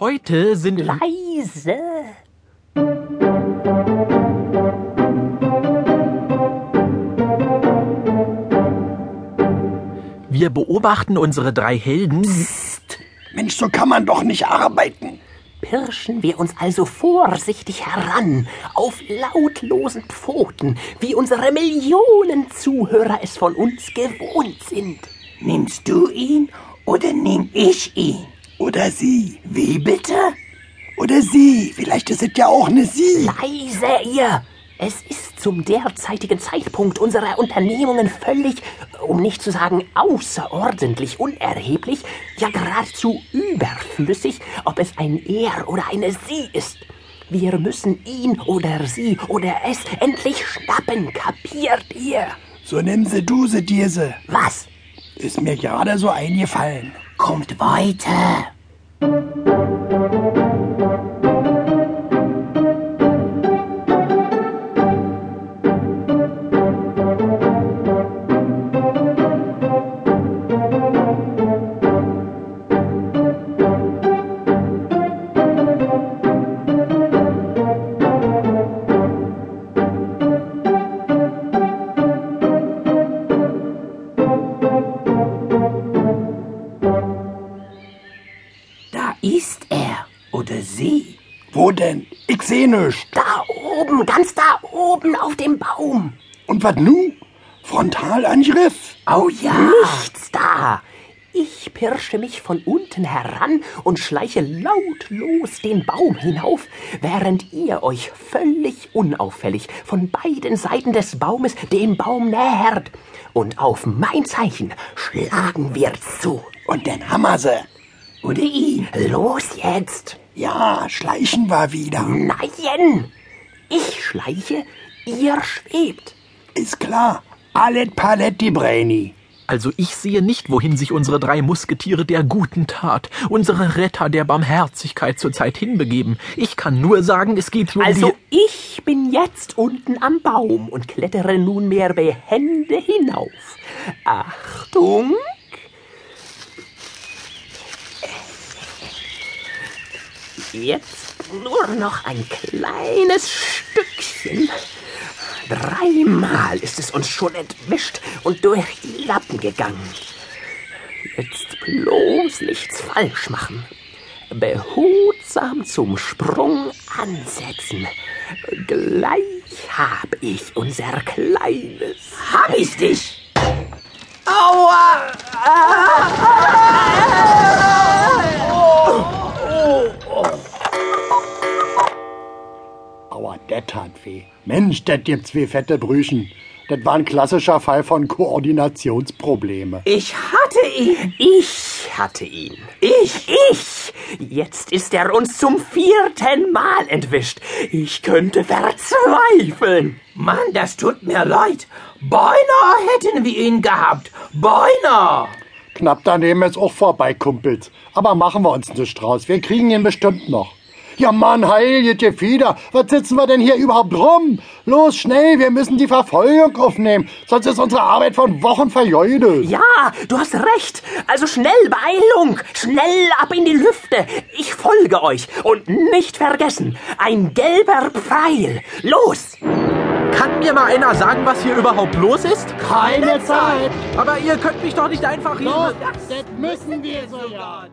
Heute sind Leise. wir beobachten unsere drei Helden. Mensch, so kann man doch nicht arbeiten. Pirschen wir uns also vorsichtig heran, auf lautlosen Pfoten, wie unsere Millionen Zuhörer es von uns gewohnt sind. Nimmst du ihn oder nehm ich ihn? Oder sie. Wie bitte? Oder sie. Vielleicht ist es ja auch eine sie. Leise, ihr! Es ist zum derzeitigen Zeitpunkt unserer Unternehmungen völlig, um nicht zu sagen außerordentlich unerheblich, ja geradezu überflüssig, ob es ein Er oder eine Sie ist. Wir müssen ihn oder sie oder es endlich schnappen, kapiert ihr? So nimm sie du sie diese. Was? Ist mir gerade so eingefallen. Kommt weiter. Ist er oder sie. Wo denn? Ich seh nichts. Da oben, ganz da oben auf dem Baum. Und was nu? Frontalangriff? Oh ja. Nichts da. Ich pirsche mich von unten heran und schleiche lautlos den Baum hinauf, während ihr euch völlig unauffällig von beiden Seiten des Baumes dem Baum nähert. Und auf mein Zeichen schlagen wir zu. Und dann hammer sie. Oder ihn. Los jetzt! Ja, schleichen wir wieder. Nein! Ich schleiche, ihr schwebt. Ist klar. Allet Paletti Brainy. Also ich sehe nicht, wohin sich unsere drei Musketiere der guten Tat, unsere Retter der Barmherzigkeit zurzeit hinbegeben. Ich kann nur sagen, es geht um Also ich bin jetzt unten am Baum und klettere nunmehr behende hinauf. Achtung! Jetzt nur noch ein kleines Stückchen. Dreimal ist es uns schon entwischt und durch die Lappen gegangen. Jetzt bloß nichts falsch machen. Behutsam zum Sprung ansetzen. Gleich hab ich unser kleines. Hab ich dich. Aua, det tat weh. Mensch, det gibt zwei fette Brüchen. Das war ein klassischer Fall von Koordinationsprobleme. Ich hatte ihn. Ich hatte ihn. Ich. Ich! Jetzt ist er uns zum vierten Mal entwischt. Ich könnte verzweifeln. Mann, das tut mir leid. Beinahe hätten wir ihn gehabt. Beinahe. Knapp daneben ist auch vorbei, Kumpels. Aber machen wir uns nicht draus. Wir kriegen ihn bestimmt noch. Ja, Mann, heilige Gefieder. Was sitzen wir denn hier überhaupt rum? Los, schnell, wir müssen die Verfolgung aufnehmen. Sonst ist unsere Arbeit von Wochen vergeudet. Ja, du hast recht. Also schnell, Beeilung. Schnell ab in die Lüfte. Ich folge euch. Und nicht vergessen, ein gelber Pfeil. Los! Kann mir mal einer sagen, was hier überhaupt los ist? Keine Zeit. Aber ihr könnt mich doch nicht einfach hier... das müssen wir so ja.